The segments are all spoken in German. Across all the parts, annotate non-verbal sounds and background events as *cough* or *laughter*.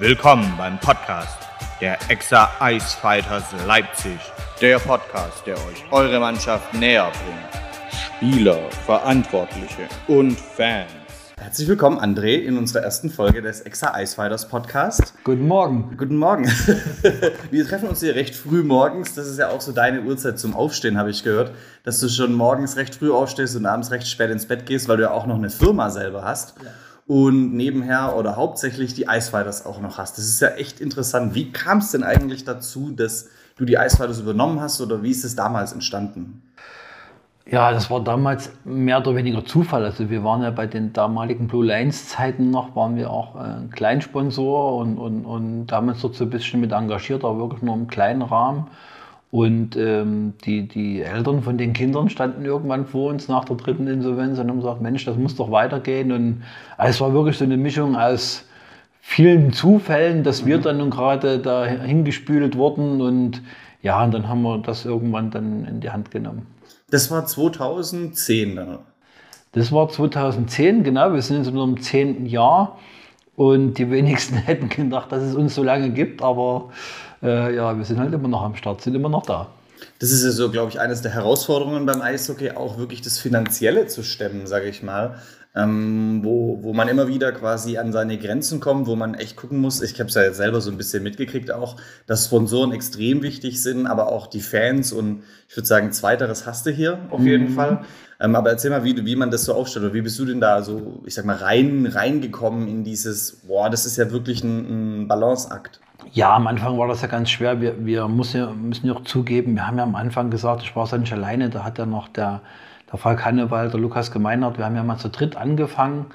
Willkommen beim Podcast der Exa Ice Fighters Leipzig. Der Podcast, der euch eure Mannschaft näher bringt. Spieler, Verantwortliche und Fans. Herzlich willkommen, André, in unserer ersten Folge des Exa Ice Fighters Podcast. Guten Morgen. Guten Morgen. *laughs* Wir treffen uns hier recht früh morgens. Das ist ja auch so deine Uhrzeit zum Aufstehen, habe ich gehört. Dass du schon morgens recht früh aufstehst und abends recht spät ins Bett gehst, weil du ja auch noch eine Firma selber hast. Ja und nebenher oder hauptsächlich die Icefighters auch noch hast. Das ist ja echt interessant. Wie kam es denn eigentlich dazu, dass du die Icefighters übernommen hast oder wie ist es damals entstanden? Ja, das war damals mehr oder weniger Zufall. Also wir waren ja bei den damaligen Blue Lions Zeiten noch, waren wir auch äh, ein Kleinsponsor und, und, und damals so ein bisschen mit engagiert, aber wirklich nur im kleinen Rahmen. Und ähm, die, die Eltern von den Kindern standen irgendwann vor uns nach der dritten Insolvenz und haben gesagt, Mensch, das muss doch weitergehen. Und also es war wirklich so eine Mischung aus vielen Zufällen, dass wir mhm. dann nun gerade da hingespült wurden. Und ja, und dann haben wir das irgendwann dann in die Hand genommen. Das war 2010 dann? Das war 2010, genau. Wir sind jetzt in unserem zehnten Jahr. Und die wenigsten *laughs* hätten gedacht, dass es uns so lange gibt. Aber äh, ja, wir sind halt immer noch am Start, sind immer noch da. Das ist ja so, glaube ich, eines der Herausforderungen beim Eishockey, auch wirklich das Finanzielle zu stemmen, sage ich mal. Ähm, wo, wo man immer wieder quasi an seine Grenzen kommt, wo man echt gucken muss. Ich habe es ja selber so ein bisschen mitgekriegt auch, dass Sponsoren extrem wichtig sind, aber auch die Fans und ich würde sagen, zweiteres hast du hier auf jeden mhm. Fall. Ähm, aber erzähl mal, wie, wie man das so aufstellt oder wie bist du denn da so, ich sag mal, rein, reingekommen in dieses, boah, das ist ja wirklich ein, ein Balanceakt. Ja, am Anfang war das ja ganz schwer. Wir, wir müssen, ja, müssen ja auch zugeben, wir haben ja am Anfang gesagt, ich war ja nicht alleine, da hat ja noch der, der Falk Hannewald, der Lukas Gemeinert, wir haben ja mal zu dritt angefangen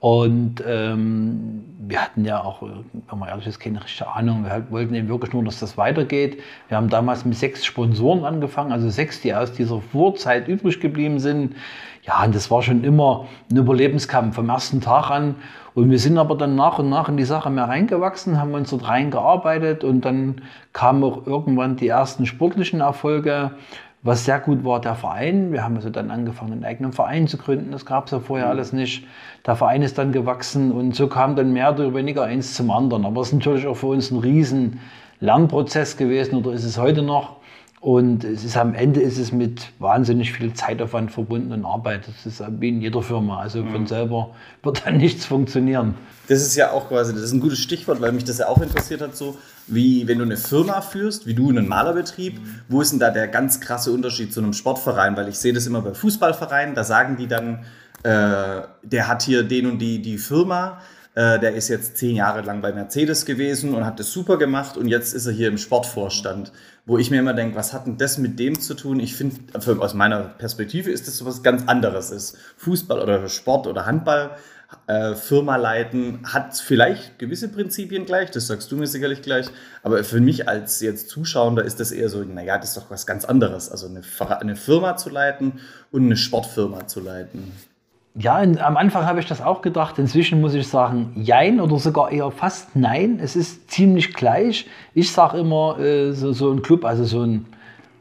und ähm, wir hatten ja auch, wenn man ehrlich ist, keine richtige Ahnung. Wir halt wollten eben wirklich nur, dass das weitergeht. Wir haben damals mit sechs Sponsoren angefangen, also sechs, die aus dieser Vorzeit übrig geblieben sind. Ja, und das war schon immer ein Überlebenskampf vom ersten Tag an. Und wir sind aber dann nach und nach in die Sache mehr reingewachsen, haben uns dort reingearbeitet und dann kamen auch irgendwann die ersten sportlichen Erfolge. Was sehr gut war, der Verein. Wir haben also dann angefangen, einen eigenen Verein zu gründen. Das gab es ja vorher mhm. alles nicht. Der Verein ist dann gewachsen und so kam dann mehr oder weniger eins zum anderen. Aber es ist natürlich auch für uns ein riesen Lernprozess gewesen oder ist es heute noch. Und es ist am Ende ist es mit wahnsinnig viel Zeitaufwand verbunden und Arbeit. Das ist wie in jeder Firma. Also von mhm. selber wird dann *laughs* nichts funktionieren. Das ist ja auch quasi, das ist ein gutes Stichwort, weil mich das ja auch interessiert hat, so wie wenn du eine Firma führst, wie du einen Malerbetrieb, wo ist denn da der ganz krasse Unterschied zu einem Sportverein? Weil ich sehe das immer bei Fußballvereinen, da sagen die dann, äh, der hat hier den und die, die Firma äh, der ist jetzt zehn Jahre lang bei Mercedes gewesen und hat das super gemacht und jetzt ist er hier im Sportvorstand, wo ich mir immer denke, was hat denn das mit dem zu tun? Ich finde, aus meiner Perspektive ist das so was ganz anderes ist. Fußball oder Sport oder Handball, äh, Firma leiten, hat vielleicht gewisse Prinzipien gleich, das sagst du mir sicherlich gleich, aber für mich als jetzt Zuschauer ist das eher so, naja, das ist doch was ganz anderes. Also eine, eine Firma zu leiten und eine Sportfirma zu leiten. Ja, in, am Anfang habe ich das auch gedacht. Inzwischen muss ich sagen, jein oder sogar eher fast nein. Es ist ziemlich gleich. Ich sage immer, äh, so, so, ein Club, also so ein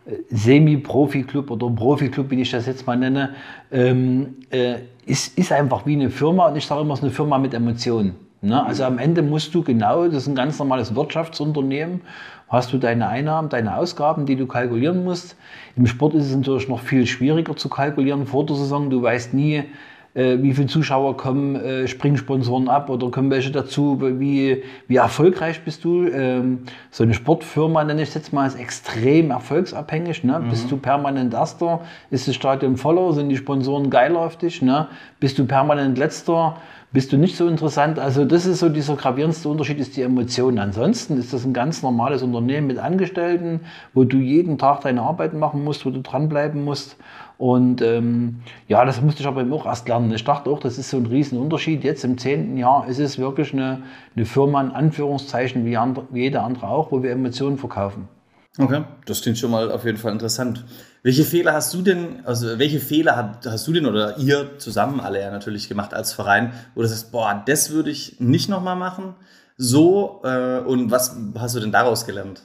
äh, Semi-Profi-Club oder Profi-Club, wie ich das jetzt mal nenne, ähm, äh, ist, ist einfach wie eine Firma. Und ich sage immer, es ist eine Firma mit Emotionen. Ne? Also am Ende musst du genau, das ist ein ganz normales Wirtschaftsunternehmen, hast du deine Einnahmen, deine Ausgaben, die du kalkulieren musst. Im Sport ist es natürlich noch viel schwieriger zu kalkulieren vor der Saison. Du weißt nie, äh, wie viele Zuschauer kommen, äh, springen Sponsoren ab oder kommen welche dazu, wie, wie erfolgreich bist du. Ähm, so eine Sportfirma, nenne ich es jetzt mal, ist extrem erfolgsabhängig. Ne? Mhm. Bist du permanent Erster, ist das Stadion voller, sind die Sponsoren geiler auf dich, ne? bist du permanent Letzter, bist du nicht so interessant. Also das ist so dieser gravierendste Unterschied, ist die Emotion. Ansonsten ist das ein ganz normales Unternehmen mit Angestellten, wo du jeden Tag deine Arbeit machen musst, wo du dranbleiben musst. Und ähm, ja, das musste ich aber eben auch erst lernen. Ich dachte auch, das ist so ein Riesenunterschied. Jetzt im zehnten Jahr ist es wirklich eine, eine Firma, in Anführungszeichen, wie, andere, wie jede andere auch, wo wir Emotionen verkaufen. Okay, das klingt schon mal auf jeden Fall interessant. Welche Fehler hast du denn, also welche Fehler hast, hast du denn oder ihr zusammen alle ja natürlich gemacht als Verein, wo du sagst, boah, das würde ich nicht nochmal machen? So, äh, und was hast du denn daraus gelernt?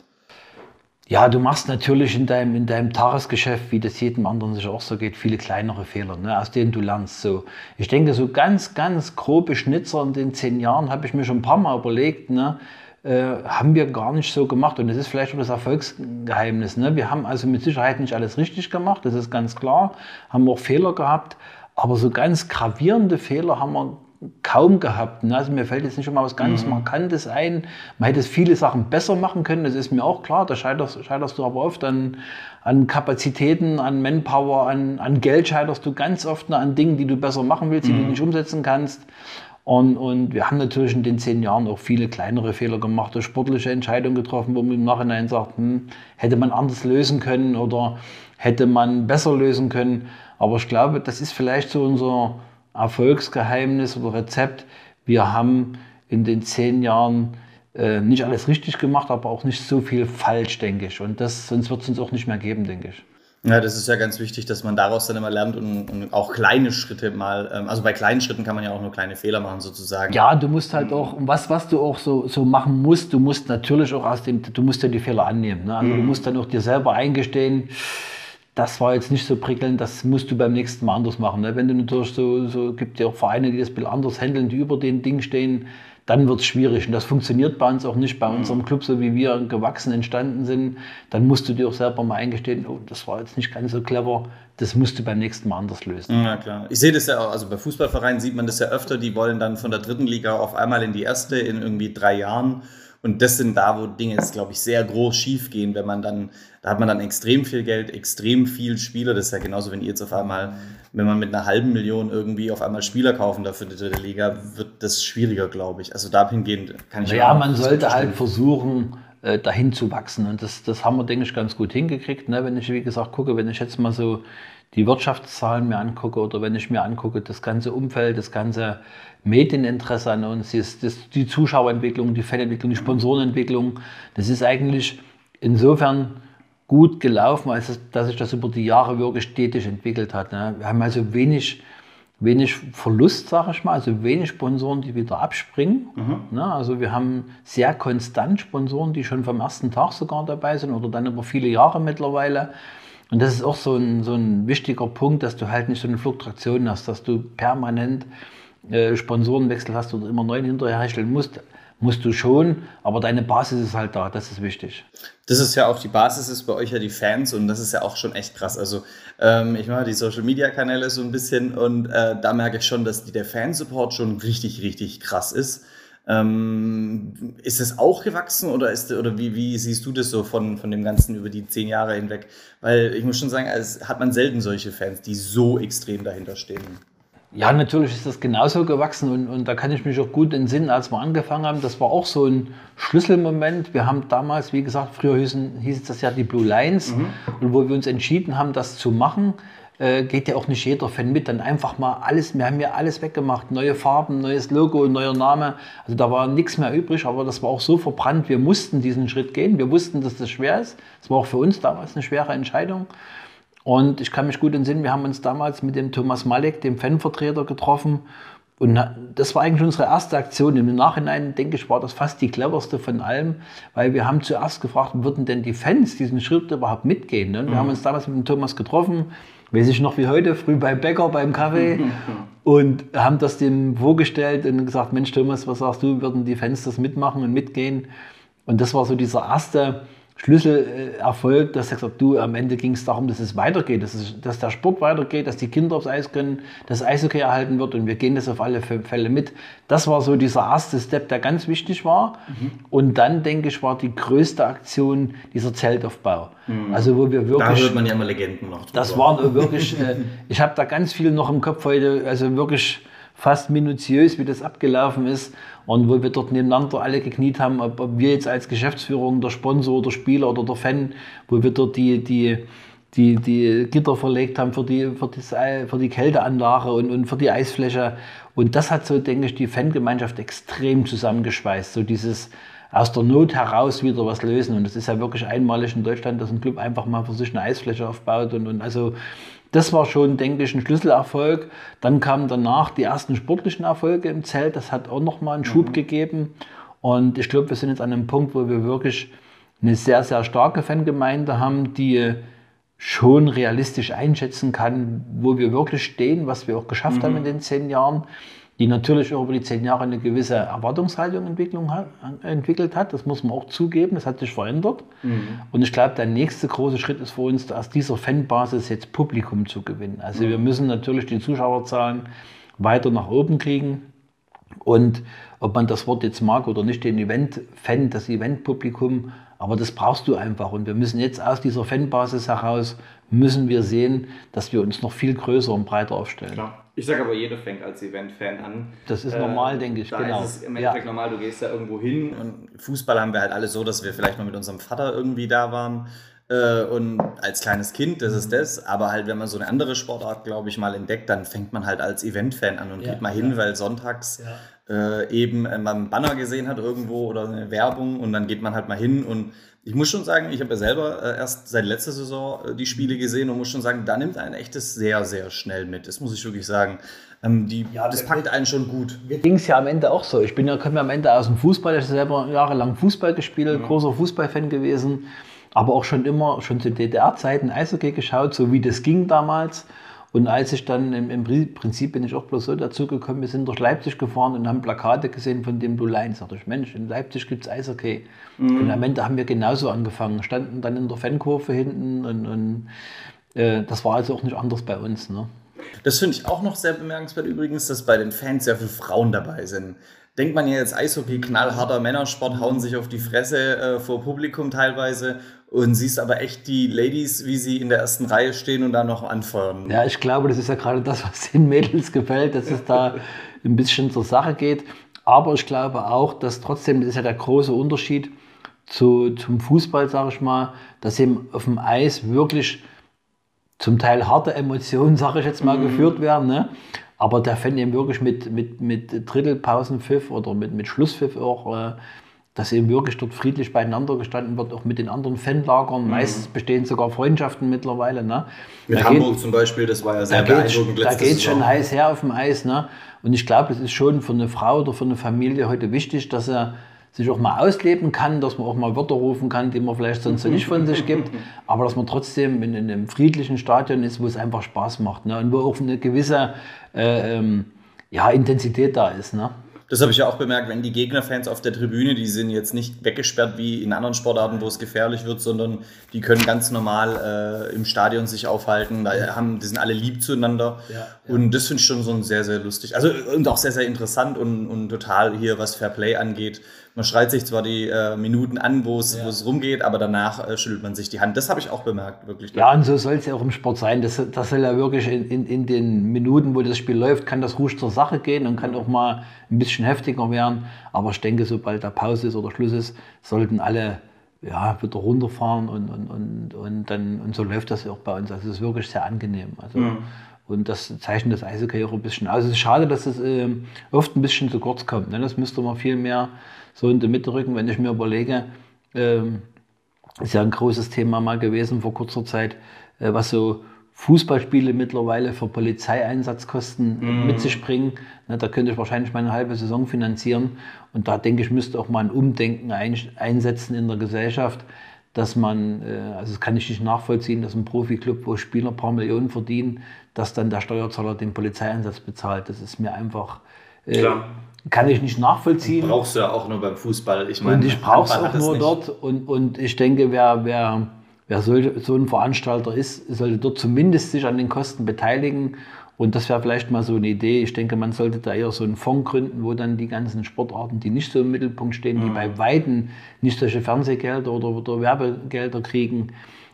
Ja, du machst natürlich in deinem, in deinem Tagesgeschäft, wie das jedem anderen sich auch so geht, viele kleinere Fehler, ne, aus denen du lernst. So, ich denke, so ganz, ganz grobe Schnitzer in den zehn Jahren habe ich mir schon ein paar Mal überlegt, ne, äh, haben wir gar nicht so gemacht. Und das ist vielleicht auch das Erfolgsgeheimnis. Ne? Wir haben also mit Sicherheit nicht alles richtig gemacht, das ist ganz klar, haben auch Fehler gehabt, aber so ganz gravierende Fehler haben wir kaum gehabt. Ne? Also mir fällt jetzt nicht schon mal was ganz mhm. Markantes ein. Man hätte viele Sachen besser machen können, das ist mir auch klar. Da scheiterst, scheiterst du aber oft an, an Kapazitäten, an Manpower, an, an Geld scheiterst du ganz oft an Dingen, die du besser machen willst, die du mhm. nicht umsetzen kannst. Und, und wir haben natürlich in den zehn Jahren auch viele kleinere Fehler gemacht, sportliche Entscheidungen getroffen, wo man im Nachhinein sagt, hm, hätte man anders lösen können oder hätte man besser lösen können. Aber ich glaube, das ist vielleicht so unser Erfolgsgeheimnis oder Rezept. Wir haben in den zehn Jahren äh, nicht alles richtig gemacht, aber auch nicht so viel falsch, denke ich. Und das, sonst wird es uns auch nicht mehr geben, denke ich. Ja, das ist ja ganz wichtig, dass man daraus dann immer lernt und, und auch kleine Schritte mal, ähm, also bei kleinen Schritten kann man ja auch nur kleine Fehler machen sozusagen. Ja, du musst halt auch, was, was du auch so, so machen musst, du musst natürlich auch aus dem, du musst ja die Fehler annehmen. Ne? Also mhm. du musst dann auch dir selber eingestehen, das war jetzt nicht so prickelnd, das musst du beim nächsten Mal anders machen. Ne? Wenn du natürlich so, so gibt ja auch Vereine, die das bisschen anders handeln, die über den Ding stehen, dann wird es schwierig. Und das funktioniert bei uns auch nicht, bei mhm. unserem Club, so wie wir gewachsen entstanden sind. Dann musst du dir auch selber mal eingestehen, oh, das war jetzt nicht ganz so clever, das musst du beim nächsten Mal anders lösen. Ja, klar. Ich sehe das ja auch, also bei Fußballvereinen sieht man das ja öfter, die wollen dann von der dritten Liga auf einmal in die erste in irgendwie drei Jahren. Und das sind da, wo Dinge jetzt, glaube ich, sehr groß schief gehen, wenn man dann, da hat man dann extrem viel Geld, extrem viel Spieler. Das ist ja genauso, wenn ihr jetzt auf einmal, wenn man mit einer halben Million irgendwie auf einmal Spieler kaufen darf für die dritte Liga, wird das schwieriger, glaube ich. Also dahingehend kann ich Ja, man sollte halt versuchen, äh, dahin zu wachsen. Und das, das haben wir, denke ich, ganz gut hingekriegt. Ne? Wenn ich, wie gesagt, gucke, wenn ich jetzt mal so die Wirtschaftszahlen mir angucke oder wenn ich mir angucke, das ganze Umfeld, das ganze Medieninteresse an uns, das, das, die Zuschauerentwicklung, die Fanentwicklung, die Sponsorenentwicklung, das ist eigentlich insofern gut gelaufen, als dass sich das über die Jahre wirklich stetig entwickelt hat. Ne? Wir haben also wenig, wenig Verlust, sage ich mal, also wenig Sponsoren, die wieder abspringen. Mhm. Ne? Also wir haben sehr konstant Sponsoren, die schon vom ersten Tag sogar dabei sind oder dann über viele Jahre mittlerweile. Und das ist auch so ein, so ein wichtiger Punkt, dass du halt nicht so eine Fluktuation hast, dass du permanent äh, Sponsorenwechsel hast oder immer neuen hinterher herstellen musst. Musst du schon, aber deine Basis ist halt da, das ist wichtig. Das ist ja auch, die Basis ist bei euch ja die Fans und das ist ja auch schon echt krass. Also ähm, ich mache die Social Media Kanäle so ein bisschen und äh, da merke ich schon, dass die, der Fansupport schon richtig, richtig krass ist. Ähm, ist es auch gewachsen oder, ist, oder wie, wie siehst du das so von, von dem Ganzen über die zehn Jahre hinweg? Weil ich muss schon sagen, es hat man selten solche Fans, die so extrem dahinter stehen. Ja, natürlich ist das genauso gewachsen und, und da kann ich mich auch gut entsinnen, als wir angefangen haben. Das war auch so ein Schlüsselmoment. Wir haben damals, wie gesagt, früher hießen, hieß das ja die Blue Lines mhm. und wo wir uns entschieden haben, das zu machen, äh, geht ja auch nicht jeder Fan mit. Dann einfach mal alles, wir haben ja alles weggemacht, neue Farben, neues Logo, neuer Name. Also da war nichts mehr übrig, aber das war auch so verbrannt. Wir mussten diesen Schritt gehen. Wir wussten, dass das schwer ist. Es war auch für uns damals eine schwere Entscheidung. Und ich kann mich gut entsinnen, wir haben uns damals mit dem Thomas Malek, dem Fanvertreter, getroffen. Und das war eigentlich unsere erste Aktion. Im Nachhinein, denke ich, war das fast die cleverste von allem, weil wir haben zuerst gefragt, würden denn die Fans diesen Schritt überhaupt mitgehen? Ne? Wir mhm. haben uns damals mit dem Thomas getroffen, weiß ich noch wie heute, früh beim Bäcker, beim Kaffee *laughs* und haben das dem vorgestellt und gesagt, Mensch Thomas, was sagst du, würden die Fans das mitmachen und mitgehen? Und das war so dieser erste Schlüsselerfolg, dass er gesagt du, am Ende ging es darum, dass es weitergeht, dass, es, dass der Sport weitergeht, dass die Kinder aufs Eis können, dass Eishockey erhalten wird und wir gehen das auf alle Fälle mit. Das war so dieser erste Step, der ganz wichtig war. Mhm. Und dann, denke ich, war die größte Aktion dieser Zeltaufbau. Mhm. Also wo wir wirklich... Da hört man ja immer Legenden noch. Drüber. Das war wirklich... äh, ich habe da ganz viel noch im Kopf heute, also wirklich fast minutiös, wie das abgelaufen ist. Und wo wir dort nebeneinander alle gekniet haben, ob, ob wir jetzt als Geschäftsführung, der Sponsor, der Spieler oder der Fan, wo wir dort die, die, die, die Gitter verlegt haben für die, für, das, für die Kälteanlage und, und für die Eisfläche. Und das hat so, denke ich, die Fangemeinschaft extrem zusammengeschweißt. So dieses aus der Not heraus wieder was lösen. Und das ist ja wirklich einmalig in Deutschland, dass ein Club einfach mal für sich eine Eisfläche aufbaut. Und, und also das war schon, denke ich, ein Schlüsselerfolg. Dann kamen danach die ersten sportlichen Erfolge im Zelt. Das hat auch nochmal einen Schub mhm. gegeben. Und ich glaube, wir sind jetzt an einem Punkt, wo wir wirklich eine sehr, sehr starke Fangemeinde haben, die schon realistisch einschätzen kann, wo wir wirklich stehen, was wir auch geschafft mhm. haben in den zehn Jahren die natürlich auch über die zehn Jahre eine gewisse Erwartungshaltung hat, entwickelt hat. Das muss man auch zugeben, das hat sich verändert. Mhm. Und ich glaube, der nächste große Schritt ist für uns, aus dieser Fanbasis jetzt Publikum zu gewinnen. Also mhm. wir müssen natürlich die Zuschauerzahlen weiter nach oben kriegen. Und ob man das Wort jetzt mag oder nicht, den Event-Fan, das Event-Publikum, aber das brauchst du einfach. Und wir müssen jetzt aus dieser Fanbasis heraus, müssen wir sehen, dass wir uns noch viel größer und breiter aufstellen. Klar. Ich sage aber, jeder fängt als Event-Fan an. Das ist normal, äh, denke ich, da genau. Ist es im Endeffekt ja. normal, du gehst da irgendwo hin. Und Fußball haben wir halt alle so, dass wir vielleicht mal mit unserem Vater irgendwie da waren. Äh, und als kleines Kind, das ist das. Aber halt, wenn man so eine andere Sportart, glaube ich, mal entdeckt, dann fängt man halt als Event-Fan an und ja, geht mal hin, ja. weil sonntags äh, eben äh, man einen Banner gesehen hat irgendwo oder eine Werbung und dann geht man halt mal hin und ich muss schon sagen, ich habe ja selber äh, erst seit letzter Saison äh, die Spiele gesehen und muss schon sagen, da nimmt ein echtes sehr, sehr schnell mit. Das muss ich wirklich sagen. Ähm, die, ja, das packt einen schon gut. Mir ging es ja am Ende auch so. Ich bin ja, komme ja am Ende aus dem Fußball. Ich habe selber jahrelang Fußball gespielt, großer Fußballfan gewesen. Aber auch schon immer, schon zu DDR-Zeiten Eishockey geschaut, so wie das ging damals. Und als ich dann im, im Prinzip bin ich auch bloß so dazugekommen, wir sind durch Leipzig gefahren und haben Plakate gesehen von dem Blue Line. Sagte ich, Mensch, in Leipzig gibt es Eishockey. Mhm. Und am Ende haben wir genauso angefangen, standen dann in der Fankurve hinten und, und äh, das war also auch nicht anders bei uns. Ne? Das finde ich auch noch sehr bemerkenswert übrigens, dass bei den Fans sehr viele Frauen dabei sind denkt man ja jetzt Eishockey, knallharter Männersport, hauen sich auf die Fresse äh, vor Publikum teilweise und siehst aber echt die Ladies, wie sie in der ersten Reihe stehen und da noch anfeuern. Ja, ich glaube, das ist ja gerade das, was den Mädels gefällt, dass es da *laughs* ein bisschen zur Sache geht. Aber ich glaube auch, dass trotzdem, das ist ja der große Unterschied zu, zum Fußball, sage ich mal, dass eben auf dem Eis wirklich zum Teil harte Emotionen, sage ich jetzt mal, mhm. geführt werden. Ne? Aber der Fan eben wirklich mit, mit, mit Drittelpausenpfiff oder mit, mit Schlusspfiff auch, äh, dass eben wirklich dort friedlich beieinander gestanden wird, auch mit den anderen Fanlagern. Mhm. Meistens bestehen sogar Freundschaften mittlerweile. Ne? Mit da Hamburg geht, zum Beispiel, das war ja sehr da beeindruckend. Da geht es schon heiß her auf dem Eis. Ne? Und ich glaube, es ist schon für eine Frau oder für eine Familie heute wichtig, dass er sich auch mal ausleben kann, dass man auch mal Wörter rufen kann, die man vielleicht sonst nicht von sich gibt, *laughs* aber dass man trotzdem in, in einem friedlichen Stadion ist, wo es einfach Spaß macht ne? und wo auch eine gewisse äh, ähm, ja, Intensität da ist. Ne? Das habe ich ja auch bemerkt, wenn die Gegnerfans auf der Tribüne, die sind jetzt nicht weggesperrt wie in anderen Sportarten, wo es gefährlich wird, sondern die können ganz normal äh, im Stadion sich aufhalten. Da haben, die sind alle lieb zueinander. Ja, ja. Und das finde ich schon so sehr, sehr lustig. Also und auch sehr, sehr interessant und, und total hier, was Fair Play angeht, man schreit sich zwar die äh, Minuten an, wo es ja. rumgeht, aber danach äh, schüttelt man sich die Hand. Das habe ich auch bemerkt, wirklich. Ja, und so soll es ja auch im Sport sein. Das, das soll ja wirklich in, in, in, den Minuten, wo das Spiel läuft, kann das ruhig zur Sache gehen und kann auch mal ein bisschen heftiger werden. Aber ich denke, sobald da Pause ist oder Schluss ist, sollten alle ja, wieder runterfahren und, und, und, und, dann, und so läuft das auch bei uns. Also es ist wirklich sehr angenehm. Also, mhm. Und das zeichnet das Eishockey auch ein bisschen aus. Es ist schade, dass es äh, oft ein bisschen zu kurz kommt. Ne? Das müsste man viel mehr so in der Mitte rücken, wenn ich mir überlege, ähm, ist ja ein großes Thema mal gewesen vor kurzer Zeit, äh, was so Fußballspiele mittlerweile für Polizeieinsatzkosten mit sich bringen. Na, da könnte ich wahrscheinlich meine halbe Saison finanzieren. Und da denke ich, müsste auch mal ein Umdenken ein, einsetzen in der Gesellschaft, dass man, äh, also das kann ich nicht nachvollziehen, dass ein Profiklub, wo Spieler ein paar Millionen verdienen, dass dann der Steuerzahler den Polizeieinsatz bezahlt. Das ist mir einfach äh, kann ich nicht nachvollziehen. Brauchst du ja auch nur beim Fußball. Ich meine, und ich brauche es auch nur dort. Und, und ich denke, wer, wer, wer sollte, so ein Veranstalter ist, sollte dort zumindest sich an den Kosten beteiligen. Und das wäre vielleicht mal so eine Idee. Ich denke, man sollte da eher so einen Fonds gründen, wo dann die ganzen Sportarten, die nicht so im Mittelpunkt stehen, die mhm. bei Weitem nicht solche Fernsehgelder oder, oder Werbegelder kriegen,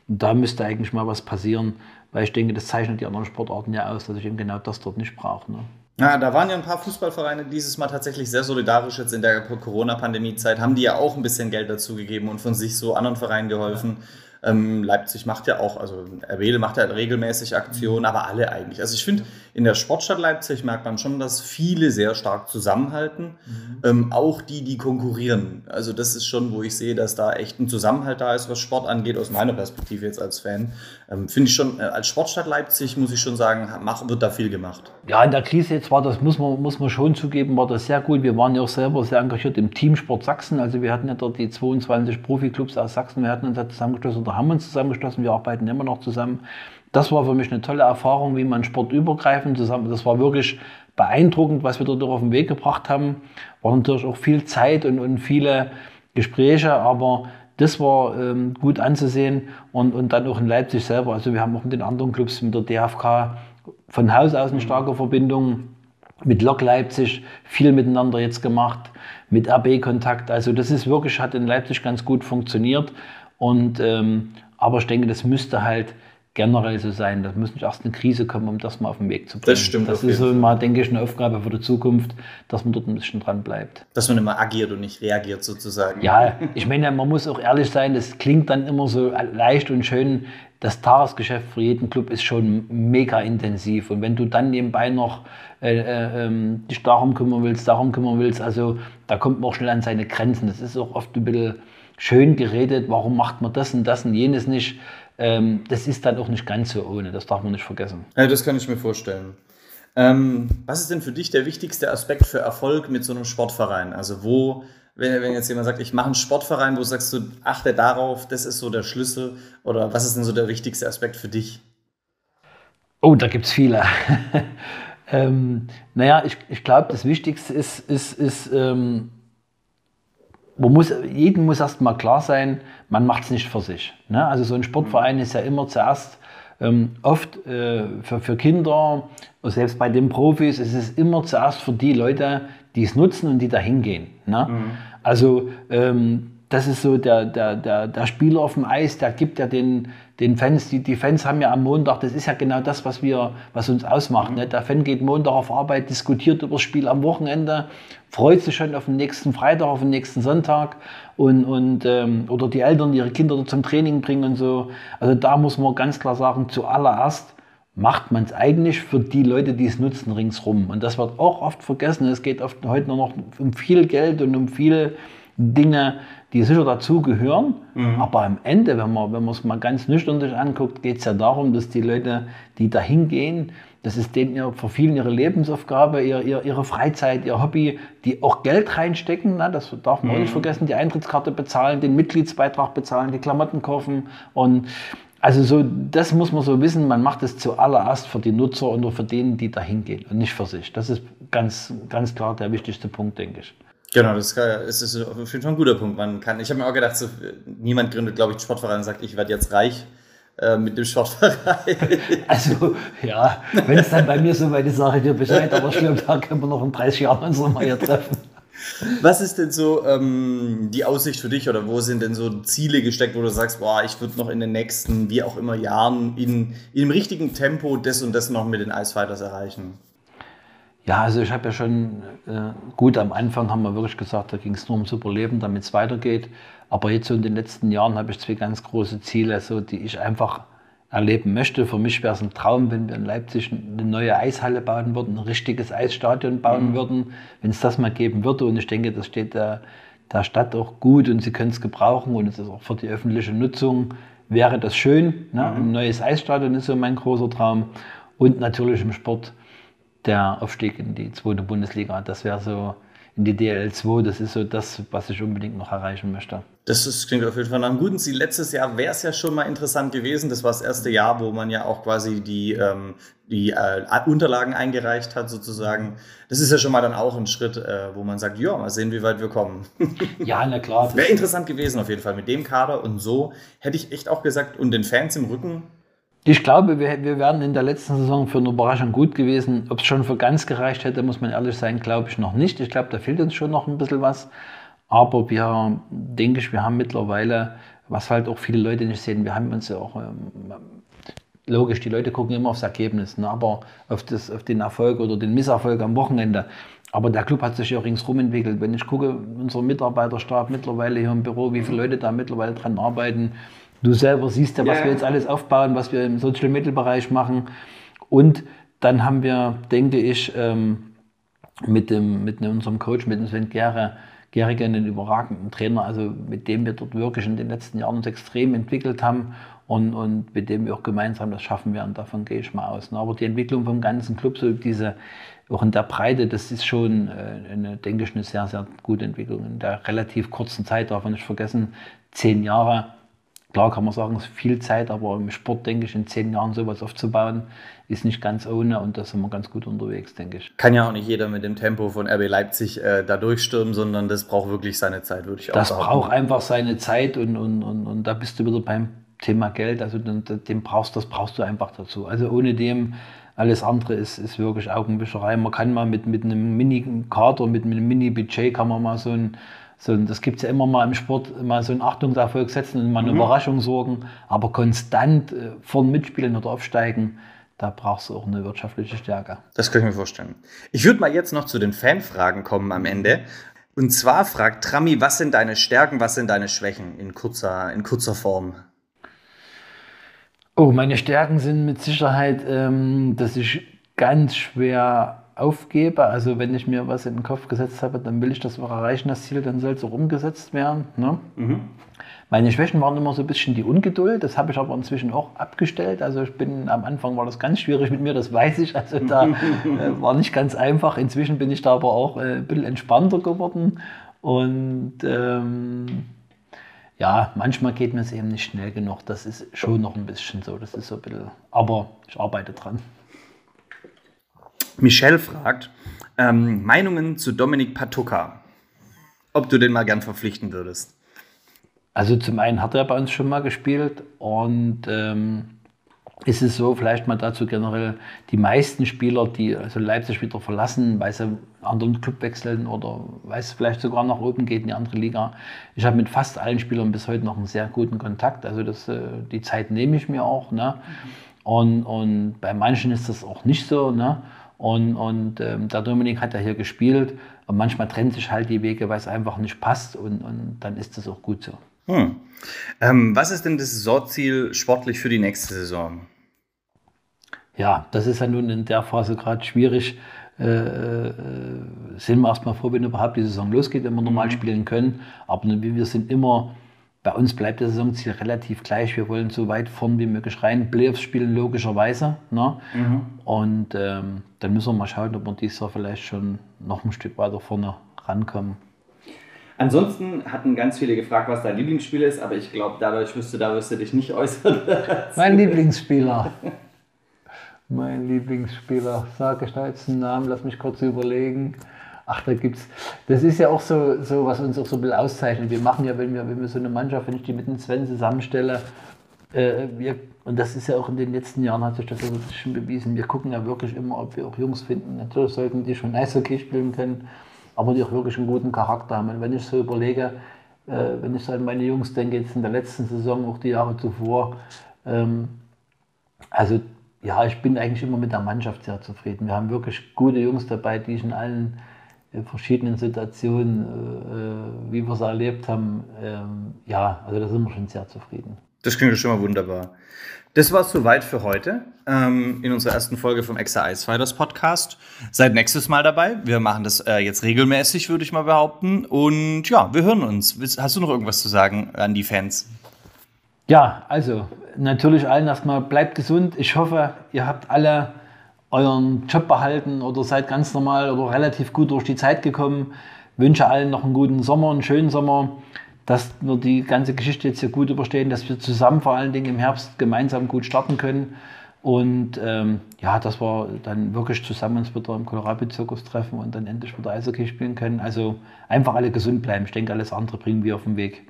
da müsste eigentlich mal was passieren, weil ich denke, das zeichnet die anderen Sportarten ja aus, dass ich eben genau das dort nicht brauche. Ne? Ja, da waren ja ein paar Fußballvereine dieses Mal tatsächlich sehr solidarisch jetzt in der Corona-Pandemie-Zeit, haben die ja auch ein bisschen Geld dazu gegeben und von sich so anderen Vereinen geholfen. Ähm, Leipzig macht ja auch, also Erwähle macht ja regelmäßig Aktionen, aber alle eigentlich. Also ich finde, in der Sportstadt Leipzig merkt man schon, dass viele sehr stark zusammenhalten. Mhm. Ähm, auch die, die konkurrieren. Also das ist schon, wo ich sehe, dass da echt ein Zusammenhalt da ist, was Sport angeht, aus meiner Perspektive jetzt als Fan. Ähm, finde ich schon, äh, als Sportstadt Leipzig, muss ich schon sagen, mach, wird da viel gemacht. Ja, in der Krise jetzt war das, muss man, muss man schon zugeben, war das sehr gut. Wir waren ja auch selber sehr engagiert im Teamsport Sachsen. Also wir hatten ja dort die 22 Profiklubs aus Sachsen. Wir hatten uns da zusammengeschlossen oder haben uns zusammengeschlossen. Wir arbeiten immer noch zusammen. Das war für mich eine tolle Erfahrung, wie man sportübergreifend zusammen, das war wirklich beeindruckend, was wir dort auf den Weg gebracht haben. War natürlich auch viel Zeit und, und viele Gespräche, aber das war ähm, gut anzusehen und, und dann auch in Leipzig selber. Also wir haben auch mit den anderen Clubs, mit der DFK von Haus aus eine starke Verbindung, mit Lok Leipzig viel miteinander jetzt gemacht, mit RB Kontakt. Also das ist wirklich, hat in Leipzig ganz gut funktioniert. Und, ähm, aber ich denke, das müsste halt generell so sein. Da muss nicht erst eine Krise kommen, um das mal auf den Weg zu bringen. Das stimmt. Das ist so mal, denke ich, eine Aufgabe für die Zukunft, dass man dort ein bisschen dran bleibt. Dass man immer agiert und nicht reagiert sozusagen. Ja, ich meine, man muss auch ehrlich sein, das klingt dann immer so leicht und schön. Das Tagesgeschäft für jeden Club ist schon mega intensiv. Und wenn du dann nebenbei noch äh, äh, ähm, dich darum kümmern willst, darum kümmern willst, also da kommt man auch schnell an seine Grenzen. Das ist auch oft ein bisschen schön geredet, warum macht man das und das und jenes nicht ähm, das ist dann auch nicht ganz so ohne, das darf man nicht vergessen. Ja, das kann ich mir vorstellen. Ähm, was ist denn für dich der wichtigste Aspekt für Erfolg mit so einem Sportverein? Also wo, wenn, wenn jetzt jemand sagt, ich mache einen Sportverein, wo sagst du, achte darauf, das ist so der Schlüssel oder was ist denn so der wichtigste Aspekt für dich? Oh, da gibt es viele. *laughs* ähm, naja, ich, ich glaube, das Wichtigste ist, ist, ist ähm, man muss, jedem muss erstmal klar sein, man macht es nicht für sich. Ne? Also so ein Sportverein ist ja immer zuerst ähm, oft äh, für, für Kinder, selbst bei den Profis, ist es immer zuerst für die Leute, die es nutzen und die da hingehen. Ne? Mhm. Also ähm, das ist so der, der, der, der Spieler auf dem Eis, der gibt ja den, den Fans, die, die Fans haben ja am Montag, das ist ja genau das, was, wir, was uns ausmacht. Ne? Der Fan geht Montag auf Arbeit, diskutiert über das Spiel am Wochenende, freut sich schon auf den nächsten Freitag, auf den nächsten Sonntag und, und, ähm, oder die Eltern ihre Kinder zum Training bringen und so. Also da muss man ganz klar sagen, zuallererst macht man es eigentlich für die Leute, die es nutzen, ringsrum. Und das wird auch oft vergessen. Es geht oft heute noch um viel Geld und um viele Dinge, die sicher dazugehören. Mhm. Aber am Ende, wenn man wenn es mal ganz nüchtern sich anguckt, geht es ja darum, dass die Leute, die da hingehen, das ist denen ihr, für vielen ihre Lebensaufgabe, ihr, ihr, ihre Freizeit, ihr Hobby, die auch Geld reinstecken. Na, das darf man mhm. nicht vergessen, die Eintrittskarte bezahlen, den Mitgliedsbeitrag bezahlen, die Klamotten kaufen. Und also so, das muss man so wissen, man macht es zuallererst für die Nutzer und für denen, die da hingehen und nicht für sich. Das ist ganz, ganz klar der wichtigste Punkt, denke ich. Genau, das ist auf jeden Fall ein guter Punkt. Man kann, ich habe mir auch gedacht, so, niemand gründet, glaube ich, einen Sportverein und sagt, ich werde jetzt reich äh, mit dem Sportverein. *laughs* Also, ja, wenn es dann bei mir so weit ist, sage ich dir Bescheid, aber schlimm, da können wir noch in 30 Jahren uns nochmal hier treffen. Was ist denn so ähm, die Aussicht für dich oder wo sind denn so Ziele gesteckt, wo du sagst, boah, ich würde noch in den nächsten, wie auch immer, Jahren in, in dem richtigen Tempo das und das noch mit den Icefighters erreichen? Ja, also ich habe ja schon, äh, gut, am Anfang haben wir wirklich gesagt, da ging es nur ums Überleben, damit es weitergeht. Aber jetzt so in den letzten Jahren habe ich zwei ganz große Ziele, so, die ich einfach erleben möchte. Für mich wäre es ein Traum, wenn wir in Leipzig eine neue Eishalle bauen würden, ein richtiges Eisstadion bauen mhm. würden, wenn es das mal geben würde. Und ich denke, das steht der, der Stadt auch gut und sie können es gebrauchen und es ist auch für die öffentliche Nutzung wäre das schön. Ne? Mhm. Ein neues Eisstadion ist so mein großer Traum. Und natürlich im Sport der Aufstieg in die zweite Bundesliga. Das wäre so in die DL2, das ist so das, was ich unbedingt noch erreichen möchte. Das ist, klingt auf jeden Fall nach einem guten Ziel. Letztes Jahr wäre es ja schon mal interessant gewesen. Das war das erste Jahr, wo man ja auch quasi die, ähm, die äh, Unterlagen eingereicht hat, sozusagen. Das ist ja schon mal dann auch ein Schritt, äh, wo man sagt, ja, mal sehen, wie weit wir kommen. *laughs* ja, na klar. Wäre interessant gewesen auf jeden Fall mit dem Kader und so hätte ich echt auch gesagt, und den Fans im Rücken, ich glaube, wir, wir wären in der letzten Saison für eine Überraschung gut gewesen. Ob es schon für ganz gereicht hätte, muss man ehrlich sein, glaube ich noch nicht. Ich glaube, da fehlt uns schon noch ein bisschen was. Aber wir, denke ich, wir haben mittlerweile, was halt auch viele Leute nicht sehen, wir haben uns ja auch, ähm, logisch, die Leute gucken immer aufs Ergebnis, ne, aber auf, das, auf den Erfolg oder den Misserfolg am Wochenende. Aber der Club hat sich ja ringsrum entwickelt. Wenn ich gucke, unser Mitarbeiterstab mittlerweile hier im Büro, wie viele Leute da mittlerweile dran arbeiten, Du selber siehst ja, was Ja. wir jetzt alles aufbauen, was wir im Social Media Bereich machen. Und dann haben wir, denke ich, ähm, mit, dem, mit unserem Coach, mit dem Sven Gere, Gerige einen überragenden Trainer, also mit dem wir dort wirklich in den letzten Jahren uns extrem entwickelt haben und, und mit dem wir auch gemeinsam das schaffen werden. Davon gehe ich mal aus. Aber die Entwicklung vom ganzen Club, so diese, auch in der Breite, das ist schon, äh, eine, denke ich, eine sehr, sehr gute Entwicklung. In der relativ kurzen Zeit, darf man nicht vergessen, zehn Jahre, Klar kann man sagen, es ist viel Zeit, aber im Sport, denke ich, in zehn Jahren sowas aufzubauen, ist nicht ganz ohne und da sind wir ganz gut unterwegs, denke ich. Kann ja auch nicht jeder mit dem Tempo von RB Leipzig äh, da durchstürmen, sondern das braucht wirklich seine Zeit, würde ich auch Das sagen. braucht einfach seine Zeit und, und, und, und da bist du wieder beim Thema Geld. Also den, den brauchst, das brauchst du einfach dazu. Also ohne dem, alles andere ist, ist wirklich Augenwischerei. Man kann mal mit, mit einem Mini-Kader, mit einem Mini-Budget kann man mal so ein, so das gibt es ja immer mal im Sport, mal so einen Achtungserfolg setzen und mal eine Überraschung sorgen. Aber konstant äh, vorn mitspielen oder aufsteigen, da brauchst du auch eine wirtschaftliche Stärke. Das kann ich mir vorstellen. Ich würde mal jetzt noch zu den Fanfragen kommen am Ende. Und zwar fragt Trami, was sind deine Stärken, was sind deine Schwächen in kurzer, in kurzer Form? Oh, meine Stärken sind mit Sicherheit, ähm, dass ich ganz schwer aufgebe. Also wenn ich mir was in den Kopf gesetzt habe, dann will ich das auch erreichen, das Ziel, dann soll es auch umgesetzt werden. Ne? Meine Schwächen waren immer so ein bisschen die Ungeduld, das habe ich aber inzwischen auch abgestellt. Also ich bin, am Anfang war das ganz schwierig mit mir, das weiß ich. Also da *laughs* äh, war nicht ganz einfach. Inzwischen bin ich da aber auch äh, ein bisschen entspannter geworden. Und ähm, ja, manchmal geht mir es eben nicht schnell genug. Das ist schon noch ein bisschen so. Das ist so ein bisschen, aber ich arbeite dran. Michelle fragt, ähm, Meinungen zu Dominik Patuka. Ob du den mal gern verpflichten würdest. Also zum einen hat er bei uns schon mal gespielt und ähm, ist es so, vielleicht mal dazu generell, die meisten Spieler, die also Leipzig wieder verlassen, weil sie einen anderen Club wechseln oder weil es vielleicht sogar nach oben geht in die andere Liga. Ich habe mit fast allen Spielern bis heute noch einen sehr guten Kontakt. Also das, äh, die Zeit nehme ich mir auch. Ne? Und, und bei manchen ist das auch nicht so. Ne? Und, und ähm, der Dominik hat ja hier gespielt. Und manchmal trennt sich halt die Wege, weil es einfach nicht passt. Und, und dann ist das auch gut so. Hm. Ähm, was ist denn das Saisonziel sportlich für die nächste Saison? Ja, das ist ja nun in der Phase gerade schwierig. Äh, äh, sind wir erstmal froh, wenn überhaupt die Saison losgeht, wenn wir normal spielen können. Aber wir sind immer, bei uns bleibt das Saisonziel relativ gleich. Wir wollen so weit vorn wie möglich rein. Playoffs spielen logischerweise. Ne? Und ähm, dann müssen wir mal schauen, ob wir dieses Jahr vielleicht schon noch ein Stück weiter vorne rankommen. Ansonsten hatten ganz viele gefragt, was dein Lieblingsspiel ist, aber ich glaube, dadurch wirst du, da wirst du dich nicht äußern. *laughs* Mein Lieblingsspieler. Mein Lieblingsspieler. Sag ich da jetzt einen Namen? Lass mich kurz überlegen. Ach, da gibt's. Das ist ja auch so, so, was uns auch so ein bisschen auszeichnet. Wir machen ja, wenn wir, wenn wir so eine Mannschaft, wenn ich die mit den Sven zusammenstelle, äh, wir, und das ist ja auch in den letzten Jahren hat sich das so schon bewiesen. Wir gucken ja wirklich immer, ob wir auch Jungs finden. Natürlich sollten die schon Eishockey spielen können, aber die auch wirklich einen guten Charakter haben. Und wenn ich so überlege, äh, wenn ich so an meine Jungs denke, jetzt in der letzten Saison, auch die Jahre zuvor, ähm, also ja, ich bin eigentlich immer mit der Mannschaft sehr zufrieden. Wir haben wirklich gute Jungs dabei, die ich in allen äh, verschiedenen Situationen, äh, wie wir es erlebt haben, ähm, ja, also da sind wir schon sehr zufrieden. Das klingt schon mal wunderbar. Das war es soweit für heute ähm, in unserer ersten Folge vom Exa Ice Fighters Podcast. Seid nächstes Mal dabei. Wir machen das äh, jetzt regelmäßig, würde ich mal behaupten. Und ja, wir hören uns. Hast du noch irgendwas zu sagen an die Fans? Ja, also natürlich allen erstmal bleibt gesund. Ich hoffe, ihr habt alle euren Job behalten oder seid ganz normal oder relativ gut durch die Zeit gekommen. Wünsche allen noch einen guten Sommer, einen schönen Sommer, dass wir die ganze Geschichte jetzt hier gut überstehen, dass wir zusammen vor allen Dingen im Herbst gemeinsam gut starten können. Und ähm, ja, dass wir dann wirklich zusammen uns wieder im Kohlrabi-Zirkus treffen und dann endlich wieder Eishockey spielen können. Also einfach alle gesund bleiben. Ich denke, alles andere bringen wir auf den Weg.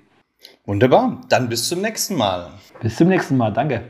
Wunderbar. Dann bis zum nächsten Mal. Bis zum nächsten Mal. Danke.